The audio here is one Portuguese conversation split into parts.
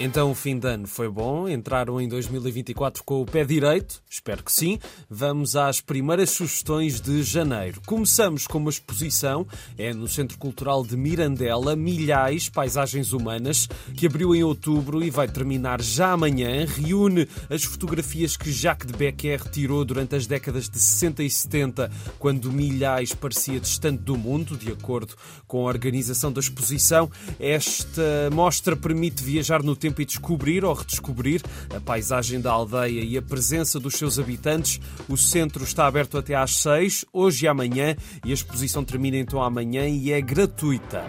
Então o fim de ano foi bom? Entraram em 2024 com o pé direito? Espero que sim. Vamos às primeiras sugestões de janeiro. Começamos com uma exposição, é no Centro Cultural de Mirandela, Milhais Paisagens Humanas, que abriu em outubro e vai terminar já amanhã. Reúne as fotografias que Jacques de Becker tirou durante as décadas de 60 e 70, quando Milhais parecia distante do mundo, de acordo com a organização da exposição. Esta mostra permite viajar no tempo tempo e descobrir ou redescobrir a paisagem da aldeia e a presença dos seus habitantes. O centro está aberto até às 6, hoje e amanhã, e a exposição termina então amanhã e é gratuita.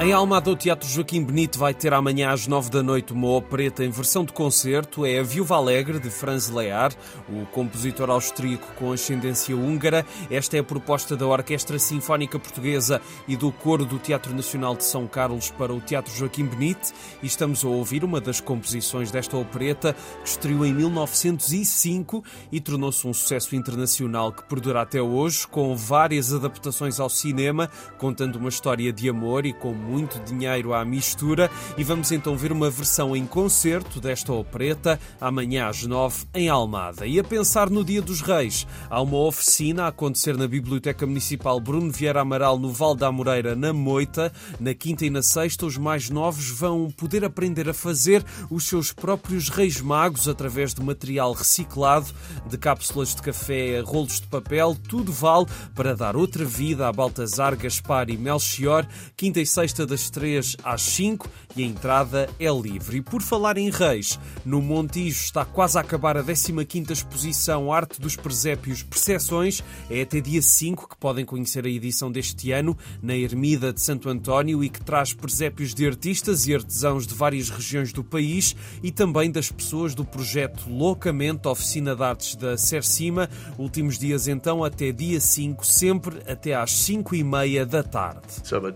Em Almada, o Teatro Joaquim Benito vai ter amanhã às nove da noite uma opereta em versão de concerto. É a Viúva Alegre, de Franz Lear, o compositor austríaco com ascendência húngara. Esta é a proposta da Orquestra Sinfónica Portuguesa e do Coro do Teatro Nacional de São Carlos para o Teatro Joaquim Benito. E estamos a ouvir uma das composições desta opereta, que estreou em 1905 e tornou-se um sucesso internacional que perdura até hoje, com várias adaptações ao cinema, contando uma história de amor e com muito dinheiro à mistura e vamos então ver uma versão em concerto desta opereta amanhã às nove em Almada. E a pensar no Dia dos Reis, há uma oficina a acontecer na Biblioteca Municipal Bruno Vieira Amaral no Val da Moreira, na Moita. Na quinta e na sexta, os mais novos vão poder aprender a fazer os seus próprios reis magos através de material reciclado, de cápsulas de café rolos de papel, tudo vale para dar outra vida a Baltazar, Gaspar e Melchior. Quinta e sexta das 3 às 5 e a entrada é livre. E por falar em reis, no Montijo está quase a acabar a 15ª exposição Arte dos Presépios Percepções. É até dia 5 que podem conhecer a edição deste ano na Ermida de Santo António e que traz presépios de artistas e artesãos de várias regiões do país e também das pessoas do projeto Loucamente Oficina de Artes da Cercima. Últimos dias então até dia 5, sempre até às 5 e meia da tarde. Summer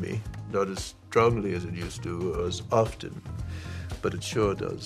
me, not as strongly as it used to, or as often.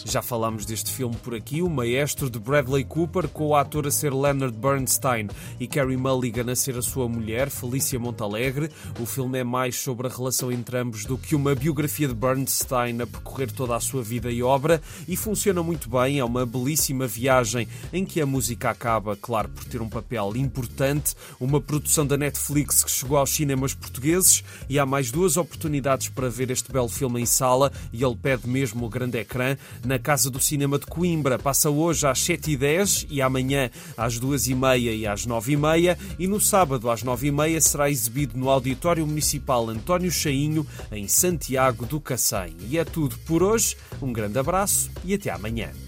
Já falámos deste filme por aqui, o Maestro de Bradley Cooper, com o ator a ser Leonard Bernstein e Carrie Mulligan a ser a sua mulher, Felícia Montalegre. O filme é mais sobre a relação entre ambos do que uma biografia de Bernstein a percorrer toda a sua vida e obra e funciona muito bem. É uma belíssima viagem em que a música acaba, claro, por ter um papel importante. Uma produção da Netflix que chegou aos cinemas portugueses e há mais duas oportunidades para ver este belo filme em sala e ele pede mesmo o grande grande ecrã na Casa do Cinema de Coimbra. Passa hoje às 7h10 e amanhã às 2h30 e às 9h30 e no sábado às 9h30 será exibido no Auditório Municipal António Chainho, em Santiago do Cacém. E é tudo por hoje. Um grande abraço e até amanhã.